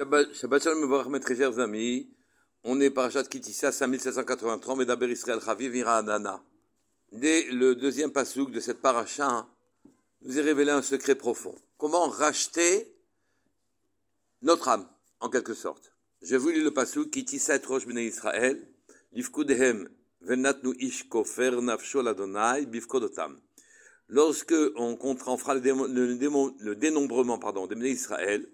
Shabbat Shalom mes très chers amis. On est parachat Kitissa 5783, Medaber Israël Chaviv Ira Adana. Dès le deuxième pasouk de cette paracha, nous est révélé un secret profond. Comment racheter notre âme, en quelque sorte. Je vous lis le pasouk Kitissa et Rosh Bnei Israël, Lifkudehem Venatnu Ish Kofer Nafsho Ladonai Bifkodotam. Lorsque on fera le, dénombrement pardon, des Israël,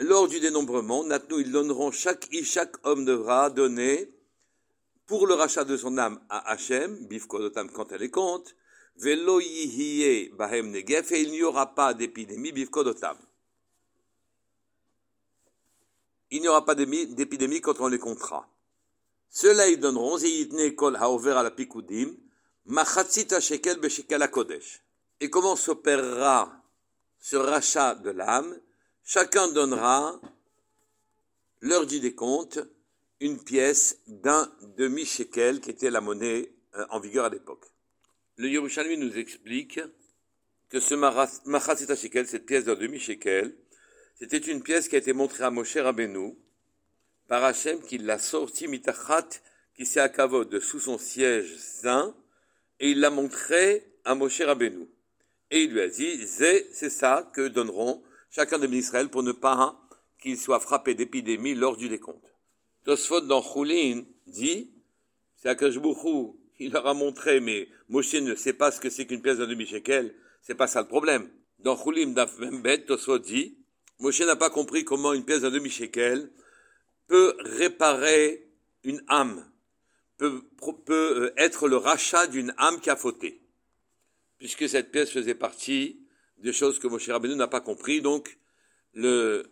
lors du dénombrement, ils donneront chaque chaque homme devra donner pour le rachat de son âme à Hachem, bifkodotam quand elle est compte, velo yihiye bahem negef, et il n'y aura pas d'épidémie, bifkodotam. Il n'y aura pas d'épidémie quand on les comptera. Ceux-là, ils donneront, zeyitne kol haover à la pikoudim, machatzita shekel beshekel kodesh. Et comment s'opérera ce rachat de l'âme? Chacun donnera, l'heure du décompte, une pièce d'un demi-shekel qui était la monnaie euh, en vigueur à l'époque. Le Yerushalmi nous explique que ce Machatzita shekel, cette pièce d'un demi-shekel, c'était une pièce qui a été montrée à Moshe Rabbeinu par Hachem qui l'a sorti mitachat qui s'est Kavod de sous son siège saint et il l'a montré à Moshe Rabbeinu. Et il lui a dit, c'est ça que donneront chacun des pour ne pas qu'il soit frappé d'épidémie lors du décompte. Tosfot dans Choulin dit, c'est Akashbouchou, il leur a montré, mais Moshe ne sait pas ce que c'est qu'une pièce d'un demi-shekel, c'est pas ça le problème. Dans Choulin Daf Membet, Tosfot dit, Moshe n'a pas compris comment une pièce d'un demi-shekel peut réparer une âme, peut, peut être le rachat d'une âme qui a fauté. Puisque cette pièce faisait partie des choses que Moshe Rabbeinu n'a pas compris. Donc, le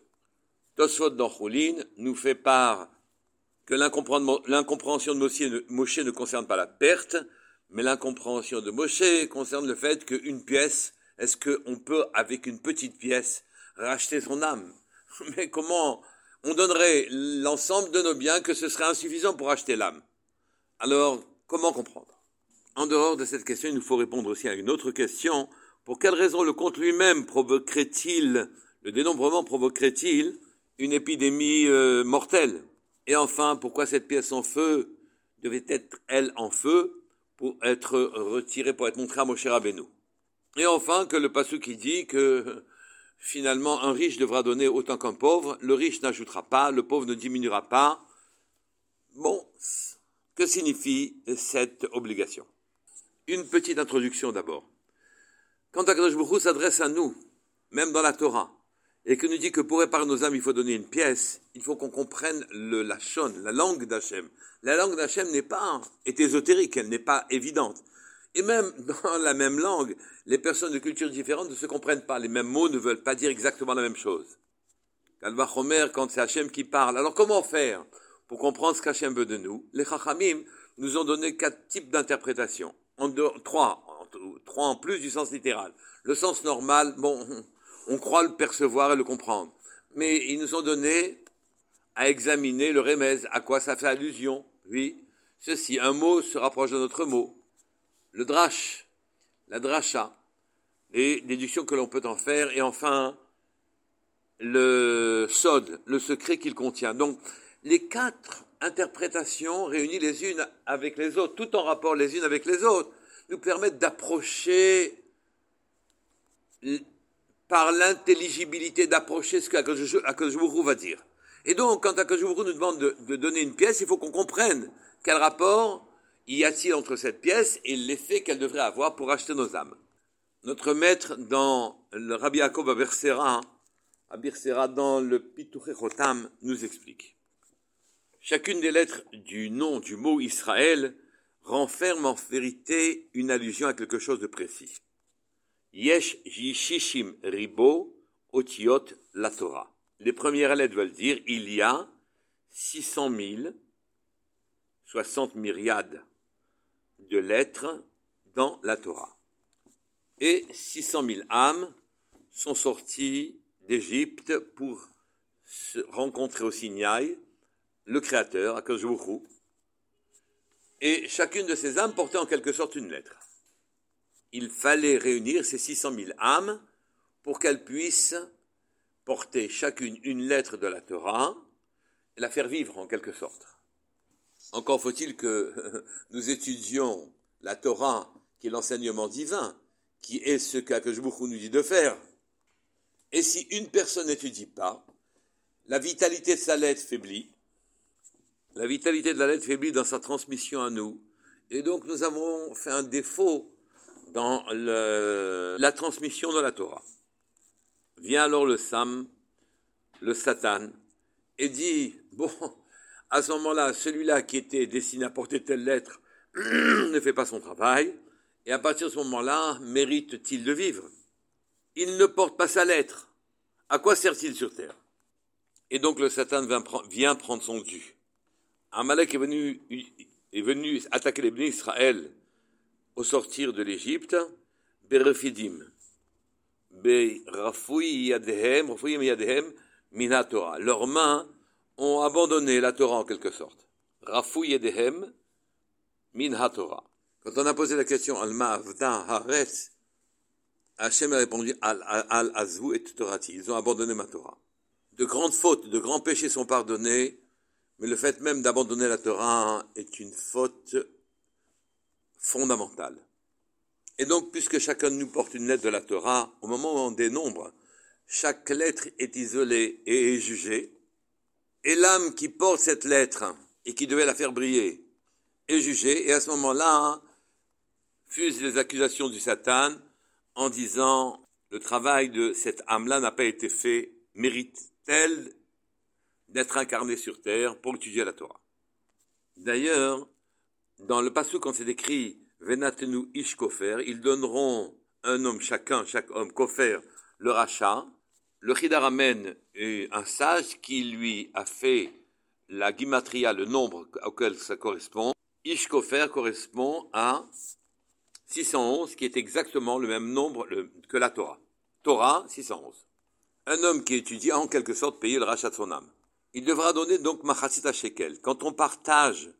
Tosfot d'Anchoulin nous fait part que l'incompréhension de Moshe ne concerne pas la perte, mais l'incompréhension de Moshe concerne le fait qu'une pièce, est-ce qu'on peut, avec une petite pièce, racheter son âme? Mais comment on donnerait l'ensemble de nos biens que ce serait insuffisant pour acheter l'âme? Alors, comment comprendre? En dehors de cette question, il nous faut répondre aussi à une autre question pour quelle raison le compte lui-même provoquerait-il, le dénombrement provoquerait-il une épidémie euh, mortelle? Et enfin, pourquoi cette pièce en feu devait être, elle, en feu pour être retirée, pour être montrée à Moshe Rabbeinu? Et enfin, que le passou qui dit que finalement un riche devra donner autant qu'un pauvre, le riche n'ajoutera pas, le pauvre ne diminuera pas. Bon, que signifie cette obligation? Une petite introduction d'abord. Quand Akadosh Baruch s'adresse à nous, même dans la Torah, et que nous dit que pour réparer nos âmes, il faut donner une pièce, il faut qu'on comprenne le lachon, la langue d'Hachem. La langue d'Hachem n'est pas est ésotérique, elle n'est pas évidente. Et même dans la même langue, les personnes de cultures différentes ne se comprennent pas. Les mêmes mots ne veulent pas dire exactement la même chose. Kalva Homer, quand c'est Hachem qui parle. Alors comment faire pour comprendre ce qu'Hachem veut de nous? Les Chachamim nous ont donné quatre types d'interprétations. En deux, trois, trois en plus du sens littéral. Le sens normal, bon, on croit le percevoir et le comprendre. Mais ils nous ont donné à examiner le remèze, à quoi ça fait allusion. Oui, ceci, un mot se rapproche de notre mot. Le drash, la dracha, les déductions que l'on peut en faire, et enfin, le sod, le secret qu'il contient. Donc, les quatre interprétations réunies les unes avec les autres, tout en rapport les unes avec les autres, nous permettent d'approcher par l'intelligibilité d'approcher ce qu'Akajbourou va dire. Et donc, quand Akajbourou nous demande de, donner une pièce, il faut qu'on comprenne quel rapport y a-t-il entre cette pièce et l'effet qu'elle devrait avoir pour acheter nos âmes. Notre maître dans le Rabbi Yaakov Abersera, Abersera dans le Pitouché Chotam, nous explique. Chacune des lettres du nom du mot Israël renferme en vérité une allusion à quelque chose de précis. Yesh Jishishim Ribo Otiot la Torah. Les premières lettres veulent dire il y a 600 000, 60 myriades de lettres dans la Torah. Et 600 000 âmes sont sorties d'Égypte pour se rencontrer au Sinaï, le Créateur, à Kajouchou, et chacune de ces âmes portait en quelque sorte une lettre. Il fallait réunir ces 600 000 âmes pour qu'elles puissent porter chacune une lettre de la Torah et la faire vivre en quelque sorte. Encore faut-il que nous étudions la Torah, qui est l'enseignement divin, qui est ce qu'Akashbuch nous dit de faire. Et si une personne n'étudie pas, la vitalité de sa lettre faiblit, la vitalité de la lettre faiblit dans sa transmission à nous, et donc nous avons fait un défaut dans la transmission de la Torah. Vient alors le Sam, le Satan, et dit, bon, à ce moment-là, celui-là qui était destiné à porter telle lettre ne fait pas son travail, et à partir de ce moment-là, mérite-t-il de vivre? Il ne porte pas sa lettre. À quoi sert-il sur terre? Et donc le Satan vient prendre son dû. Amalek est venu, est venu attaquer les bénis Israël au sortir de l'Égypte. Leurs mains ont abandonné la Torah en quelque sorte. Rafoui Yadehem, Minhatora. Quand on a posé la question al Ma'avda Haaretz, Hachem a répondu al al azvu et Torati. Ils ont abandonné ma Torah. De grandes fautes, de grands péchés sont pardonnés, mais le fait même d'abandonner la Torah est une faute fondamentale. Et donc, puisque chacun de nous porte une lettre de la Torah, au moment où on dénombre, chaque lettre est isolée et est jugée, et l'âme qui porte cette lettre et qui devait la faire briller est jugée, et à ce moment-là, fusent les accusations du Satan en disant le travail de cette âme-là n'a pas été fait, mérite-t-elle d'être incarnée sur terre pour étudier la Torah D'ailleurs, dans le passage quand c'est écrit Venatenu ish kofer, ils donneront un homme chacun, chaque homme kofer, le rachat. Le Chidar amène un sage qui lui a fait la gimatria, le nombre auquel ça correspond. Ish kofer correspond à 611, qui est exactement le même nombre que la Torah. Torah, 611. Un homme qui étudie a en quelque sorte payé le rachat de son âme. Il devra donner donc Machatzit Shekel. Quand on partage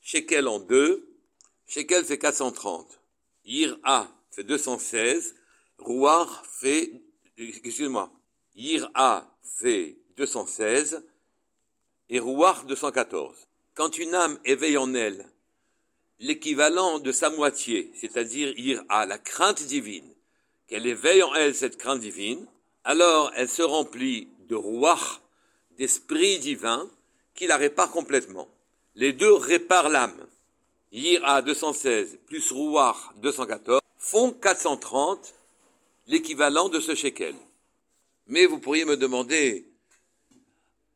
Shekel en deux, Shekel fait 430. Yir'a fait 216. Rouar fait, excusez-moi, Yir'a fait 216 et Rouar 214. Quand une âme éveille en elle l'équivalent de sa moitié, c'est-à-dire Yir'a, la crainte divine, qu'elle éveille en elle cette crainte divine, alors elle se remplit de Rouar, d'esprit divin, qui la répare complètement. Les deux réparent l'âme. Yira 216 plus Rouar 214 font 430, l'équivalent de ce shekel. Mais vous pourriez me demander,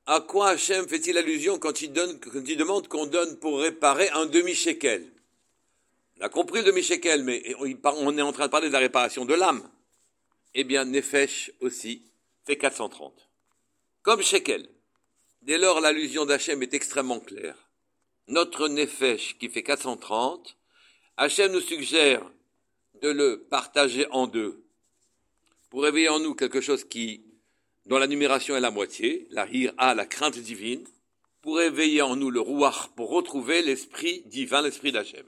à quoi Hachem fait-il allusion quand il, quand il demande qu'on donne pour réparer un demi-shekel? On a compris le demi-shekel, mais on est en train de parler de la réparation de l'âme. Eh bien, Nefesh aussi fait 430. Comme shekel. Dès lors, l'allusion d'Hachem est extrêmement claire notre Nefesh qui fait 430, Hachem nous suggère de le partager en deux pour réveiller en nous quelque chose qui, dont la numération est la moitié, la a la crainte divine, pour réveiller en nous le Rouach, pour retrouver l'esprit divin, l'esprit d'Hachem.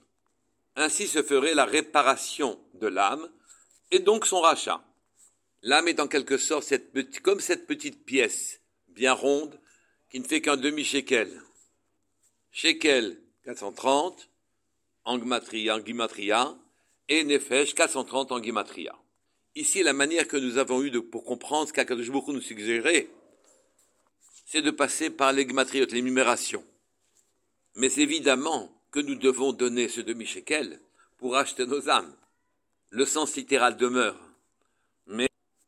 Ainsi se ferait la réparation de l'âme et donc son rachat. L'âme est en quelque sorte comme cette petite pièce bien ronde qui ne fait qu'un demi-shekel Shekel 430 en Gimatria, et Nefesh 430 en Gimatria. Ici, la manière que nous avons eue de, pour comprendre ce qu'Akadosh beaucoup nous suggérait, c'est de passer par les Gimatriot, les numérations. Mais évidemment que nous devons donner ce demi-shekel pour acheter nos âmes. Le sens littéral demeure.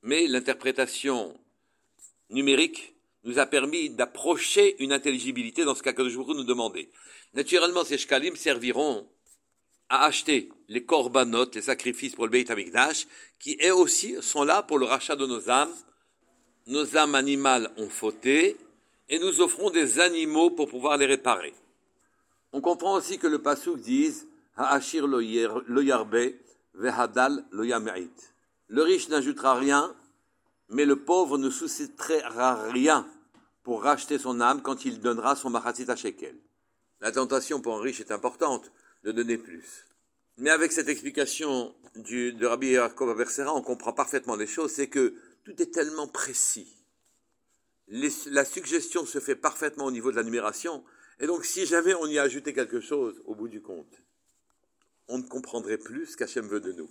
Mais, l'interprétation numérique nous a permis d'approcher une intelligibilité dans ce qu'Akadosh nous demandait. Naturellement, ces shkalim serviront à acheter les korbanot, les sacrifices pour le Beit HaMikdash, qui eux aussi sont là pour le rachat de nos âmes. Nos âmes animales ont fauté, et nous offrons des animaux pour pouvoir les réparer. On comprend aussi que le Pasuk dise Ha'ashir lo yarbe, vehadal lo Le riche n'ajoutera rien, mais le pauvre ne souciera rien pour racheter son âme quand il donnera son machatzit à shekel. La tentation pour un riche est importante de donner plus. Mais avec cette explication du, de Rabbi Yaakov Abersera, on comprend parfaitement les choses, c'est que tout est tellement précis. La suggestion se fait parfaitement au niveau de la numération, et donc si jamais on y a ajouté quelque chose au bout du compte, on ne comprendrait plus ce qu'Hachem veut de nous.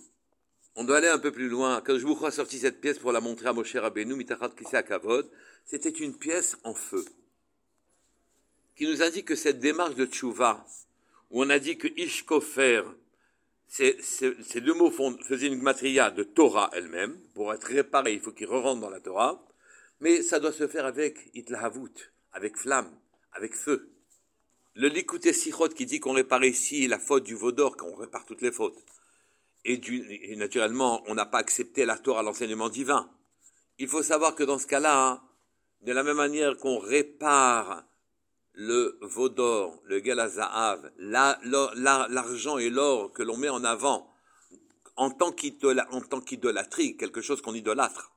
On doit aller un peu plus loin. Quand je vous crois sorti cette pièce pour la montrer à Moshe Rabbeinu, Mitachat Kavod, c'était une pièce en feu, qui nous indique que cette démarche de tchouva, où on a dit que Ishkofer, ces deux mots font, faisaient une matria de Torah elle-même. Pour être réparé, il faut qu'il re-rentre dans la Torah. Mais ça doit se faire avec Itlahavut, avec flamme, avec feu. Le Likuté Sichot qui dit qu'on répare ici la faute du Vaudor, qu'on répare toutes les fautes. Et, naturellement, on n'a pas accepté la Torah, l'enseignement divin. Il faut savoir que dans ce cas-là, de la même manière qu'on répare le vaudor, le galazahav, l'argent et l'or que l'on met en avant en tant qu'idolâtrie, quelque chose qu'on idolâtre.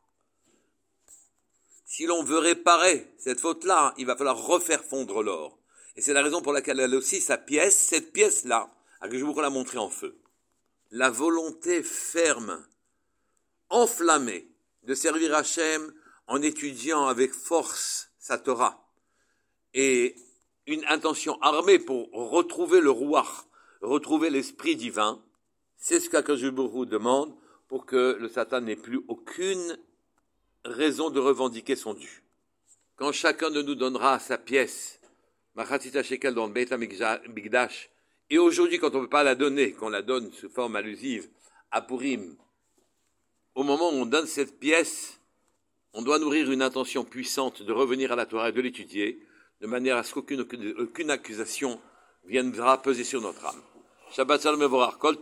Si l'on veut réparer cette faute-là, il va falloir refaire fondre l'or. Et c'est la raison pour laquelle elle aussi, sa pièce, cette pièce-là, que je vous la montrer en feu. La volonté ferme, enflammée, de servir Hachem en étudiant avec force sa Torah et une intention armée pour retrouver le roi, retrouver l'esprit divin, c'est ce qu'Akajuburu demande pour que le Satan n'ait plus aucune raison de revendiquer son dû. Quand chacun de nous donnera sa pièce, Shekel dans et aujourd'hui, quand on ne peut pas la donner, qu'on la donne sous forme allusive à Purim, au moment où on donne cette pièce, on doit nourrir une intention puissante de revenir à la Torah et de l'étudier, de manière à ce qu'aucune aucune accusation viendra peser sur notre âme. Shabbat Shalom Kol.